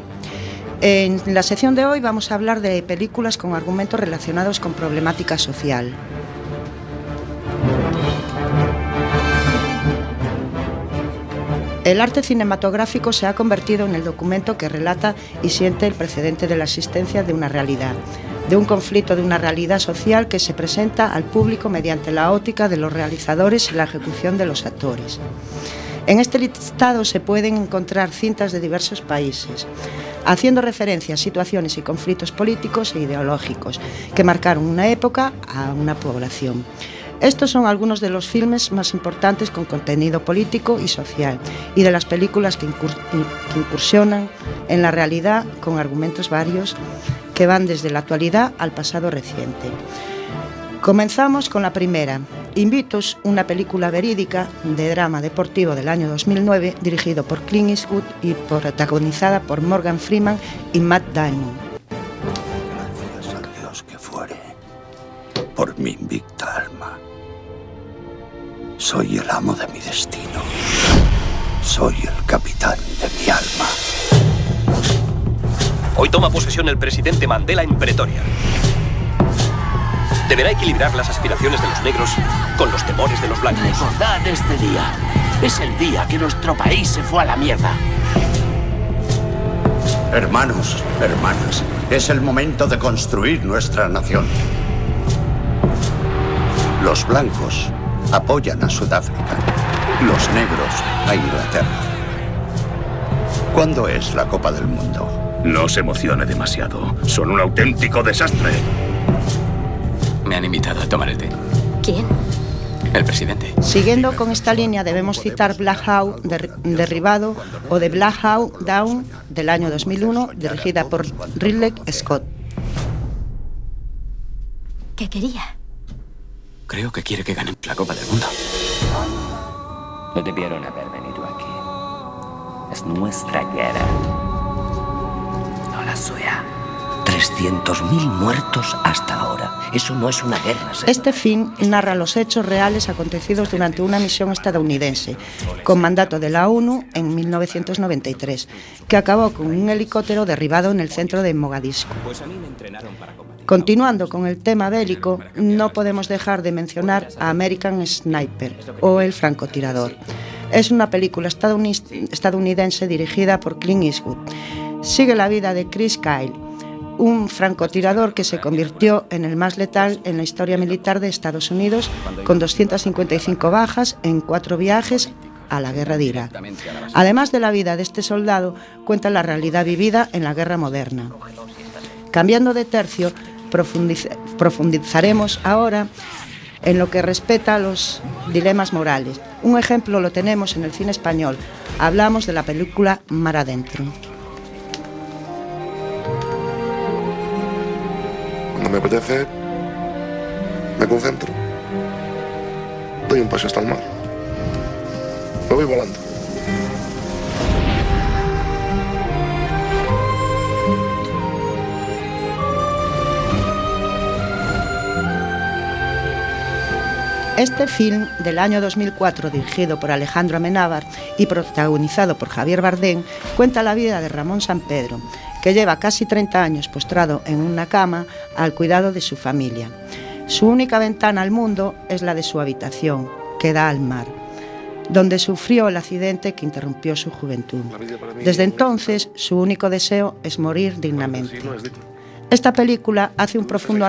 En la sección de hoy vamos a hablar de películas con argumentos relacionados con problemática social. El arte cinematográfico se ha convertido en el documento que relata y siente el precedente de la existencia de una realidad, de un conflicto de una realidad social que se presenta al público mediante la óptica de los realizadores y la ejecución de los actores. En este listado se pueden encontrar cintas de diversos países, haciendo referencia a situaciones y conflictos políticos e ideológicos que marcaron una época a una población. Estos son algunos de los filmes más importantes con contenido político y social y de las películas que, incursionan en la realidad con argumentos varios que van desde la actualidad al pasado reciente. Comenzamos con la primera, Invitos, una película verídica de drama deportivo del año 2009 dirigido por Clint Eastwood y protagonizada por Morgan Freeman y Matt Damon. Gracias a Dios que fuere por mi invicta alma. Soy el amo de mi destino. Soy el capitán de mi alma. Hoy toma posesión el presidente Mandela en Pretoria. Deberá equilibrar las aspiraciones de los negros con los temores de los blancos. Recordad este día. Es el día que nuestro país se fue a la mierda. Hermanos, hermanas, es el momento de construir nuestra nación. Los blancos apoyan a Sudáfrica, los negros a Inglaterra. ¿Cuándo es la Copa del Mundo? No se emocione demasiado. Son un auténtico desastre. Me han invitado a tomar el té. ¿Quién? El presidente. Siguiendo con esta línea debemos citar Black Hawk Derribado o The Black Hawk Down del año 2001, dirigida por Ridley Scott. ¿Qué quería? Creo que quiere que ganen la Copa del Mundo. No debieron haber venido aquí. Es nuestra guerra. No la suya. 300.000 muertos hasta ahora. Eso no es una guerra. señor. Este film narra los hechos reales acontecidos durante una misión estadounidense, con mandato de la ONU en 1993, que acabó con un helicóptero derribado en el centro de Mogadisco. Continuando con el tema bélico, no podemos dejar de mencionar a American Sniper o El francotirador. Es una película estadouni- estadounidense dirigida por Clint Eastwood. Sigue la vida de Chris Kyle, un francotirador que se convirtió en el más letal en la historia militar de Estados Unidos, con 255 bajas en cuatro viajes a la guerra de Irak. Además de la vida de este soldado, cuenta la realidad vivida en la guerra moderna. Cambiando de tercio, profundiz- profundizaremos ahora en lo que respeta a los dilemas morales. Un ejemplo lo tenemos en el cine español. Hablamos de la película Mar Adentro. Cuando me apetece, me concentro. Doy un paso hasta el mar. Me voy volando. Este film del año 2004, dirigido por Alejandro Amenábar y protagonizado por Javier Bardem, cuenta la vida de Ramón San Pedro, que lleva casi 30 años postrado en una cama al cuidado de su familia. Su única ventana al mundo es la de su habitación, que da al mar, donde sufrió el accidente que interrumpió su juventud. Desde entonces, su único deseo es morir dignamente. Esta película hace un profundo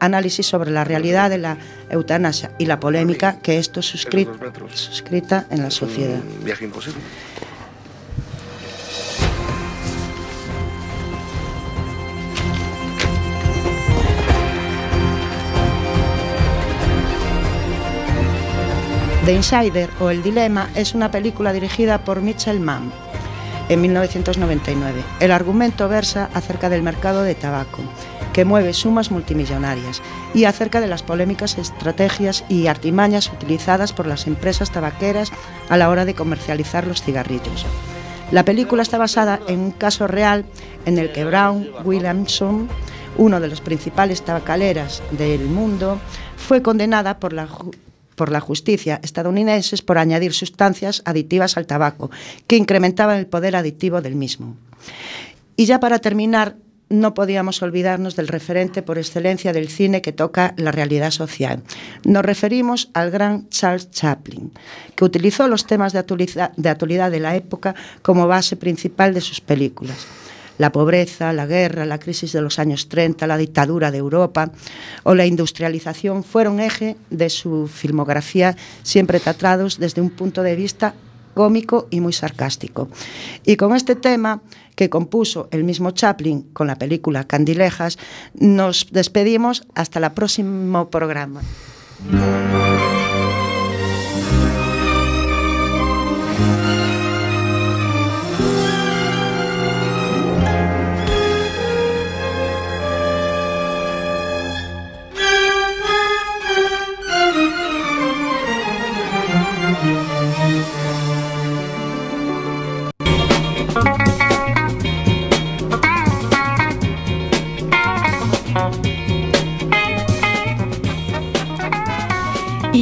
análisis sobre la realidad de la eutanasia y la polémica que esto suscri- suscrita en la sociedad. Un viaje imposible. The Insider o El Dilema es una película dirigida por Mitchell Mann en 1999. El argumento versa acerca del mercado de tabaco, que mueve sumas multimillonarias, y acerca de las polémicas estrategias y artimañas utilizadas por las empresas tabaqueras a la hora de comercializar los cigarrillos. La película está basada en un caso real en el que Brown Williamson, uno de los principales tabacaleras del mundo, fue condenada por la por la justicia estadounidense por añadir sustancias aditivas al tabaco que incrementaban el poder adictivo del mismo. Y ya para terminar, no podíamos olvidarnos del referente por excelencia del cine que toca la realidad social. Nos referimos al gran Charles Chaplin, que utilizó los temas de, actualidad de la época como base principal de sus películas. La pobreza, la guerra, la crisis de los años 30, la dictadura de Europa o la industrialización fueron eje de su filmografía, siempre tratados desde un punto de vista cómico y muy sarcástico. Y con este tema que compuso el mismo Chaplin con la película Candilejas, nos despedimos hasta el próximo programa.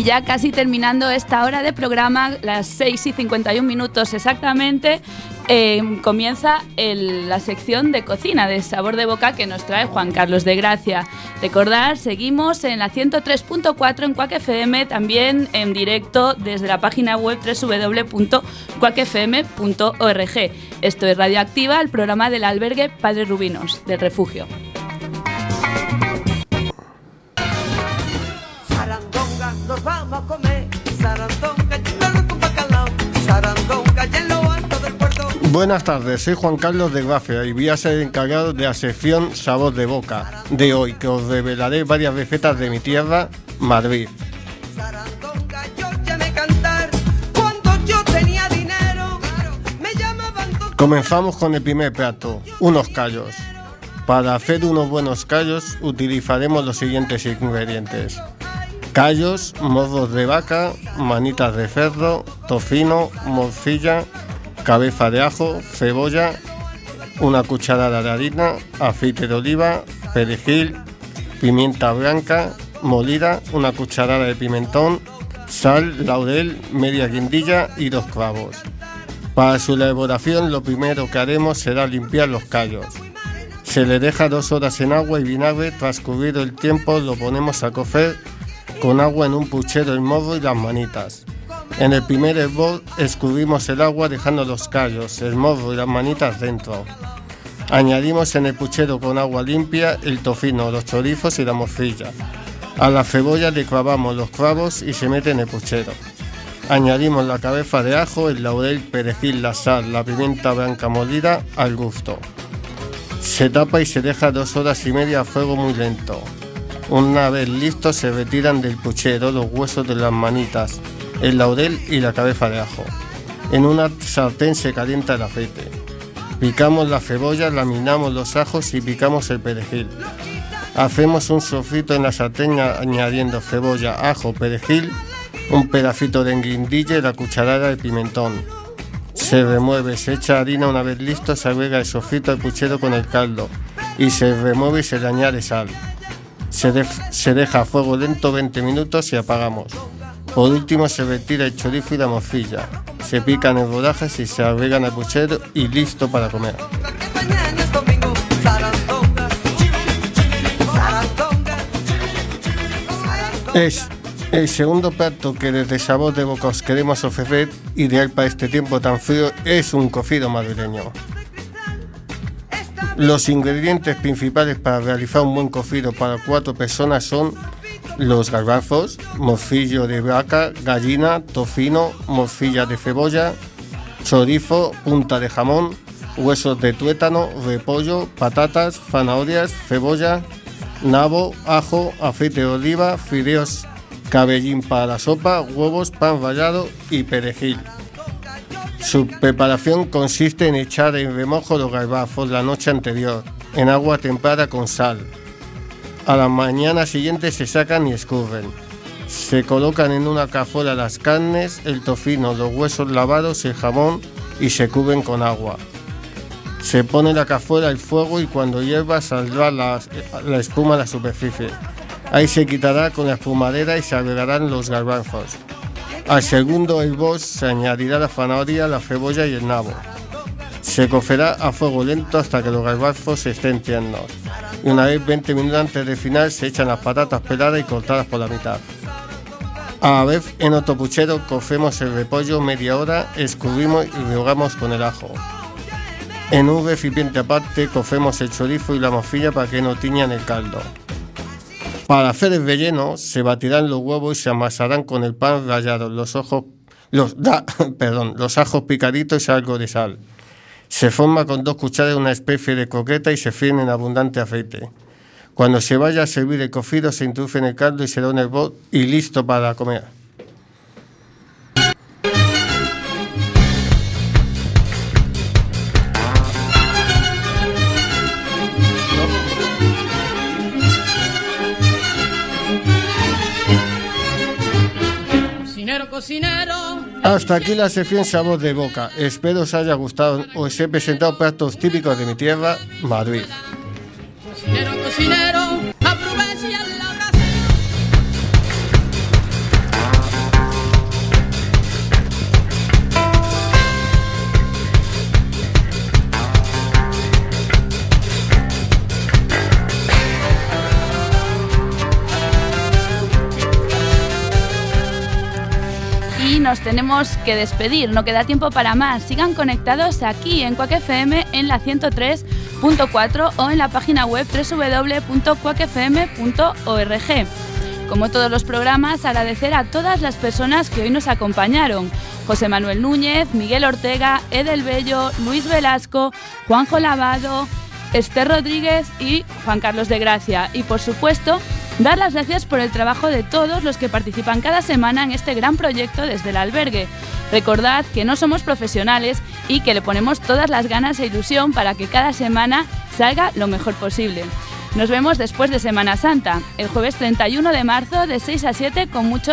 Y ya casi terminando esta hora de programa, las 6 y 51 minutos exactamente, eh, comienza la sección de cocina de sabor de boca que nos trae Juan Carlos de Gracia. Recordar, seguimos en la 103.4 en Quack FM, también en directo desde la página web www.quackfm.org. Esto es Radioactiva, el programa del albergue Padre Rubinos, del refugio. Nos vamos a comer. Sarandonga. Buenas tardes, soy Juan Carlos de Gracia y voy a ser encargado de la sección Sabor de Boca de hoy, que os revelaré varias recetas de mi tierra, Madrid. Comenzamos con el primer plato, unos callos. Para hacer unos buenos callos utilizaremos los siguientes ingredientes. Callos, morros de vaca, manitas de cerdo, tocino, morcilla, cabeza de ajo, cebolla, una cucharada de harina, aceite de oliva, perejil, pimienta blanca molida, una cucharada de pimentón, sal, laurel, media guindilla y dos clavos. Para su elaboración lo primero que haremos será limpiar los callos. Se le deja dos horas en agua y vinagre, transcurrido el tiempo lo ponemos a cocer con agua en un puchero el morro y las manitas. En el primer hervor escurrimos el agua dejando los callos, el morro y las manitas dentro. Añadimos en el puchero con agua limpia el tocino, los chorizos y la morcilla. A la cebolla le clavamos los clavos y se mete en el puchero. Añadimos la cabeza de ajo, el laurel, perejil, la sal, la pimienta blanca molida al gusto. Se tapa y se deja dos horas y media a fuego muy lento. Una vez listo se retiran del puchero los huesos de las manitas, el laurel y la cabeza de ajo. En una sartén se calienta el aceite. Picamos la cebolla, laminamos los ajos y picamos el perejil. Hacemos un sofrito en la sartén añadiendo cebolla, ajo, perejil, un pedacito de guindilla y la cucharada de pimentón. Se remueve, se echa harina una vez listo, se agrega el sofrito al puchero con el caldo y se remueve y se le añade sal. Se, se deja a fuego lento 20 minutos y apagamos. Por último se retira el chorizo y la morcilla. Se pican en rodajas y se agregan al puchero y listo para comer. Es el segundo plato que desde Sabor de Boca os queremos ofrecer, ideal para este tiempo tan frío, es un cocido madrileño. Los ingredientes principales para realizar un buen cocido para cuatro personas son los garbanzos, morcillo de vaca, gallina, tocino, morcilla de cebolla, chorizo, punta de jamón, huesos de tuétano, repollo, patatas, zanahorias, cebolla, nabo, ajo, aceite de oliva, fideos cabellín para la sopa, huevos, pan rallado y perejil. Su preparación consiste en echar en remojo los garbanzos la noche anterior, en agua templada con sal. A la mañana siguiente se sacan y escurren. Se colocan en una cazuela las carnes, el tocino, los huesos lavados, el jamón y se cubren con agua. Se pone la cazuela al fuego y cuando hierva saldrá la, la espuma a la superficie. Ahí se quitará con la espumadera y se agregarán los garbanzos. Al segundo hervor se añadirá la zanahoria, la cebolla y el nabo. Se cocerá a fuego lento hasta que los garbanzos estén tiernos. Y una vez 20 minutos antes del final se echan las patatas peladas y cortadas por la mitad. A la vez en otro puchero cocemos el repollo media hora, escurrimos y rehogamos con el ajo. En un recipiente aparte cocemos el chorizo y la morcilla para que no tiñan el caldo. Para hacer el relleno se batirán los huevos y se amasarán con el pan rallado, los ojos, los, da- (laughs) perdón, los ajos picaditos y algo de sal. Se forma con dos cucharadas una especie de coqueta y se fríen en abundante aceite. Cuando se vaya a servir el cocido se introduce en el caldo y se da un hervor y listo para comer. Cocinero. Hasta aquí la sección Sabor de Boca. Espero os haya gustado. Os he presentado platos típicos de mi tierra, Madrid. Cocinero, cocinero. Nos tenemos que despedir, no queda tiempo para más. Sigan conectados aquí en Quack FM en la 103.4 o en la página web www.quackfm.org. Como todos los programas, agradecer a todas las personas que hoy nos acompañaron. José Manuel Núñez, Miguel Ortega, Edel Bello, Luis Velasco, Juanjo Lavado, Esther Rodríguez y Juan Carlos de Gracia. Y por supuesto, dar las gracias por el trabajo de todos los que participan cada semana en este gran proyecto desde el albergue. Recordad que no somos profesionales y que le ponemos todas las ganas e ilusión para que cada semana salga lo mejor posible. Nos vemos después de Semana Santa, el jueves 31 de marzo de 6 a 7 con muchos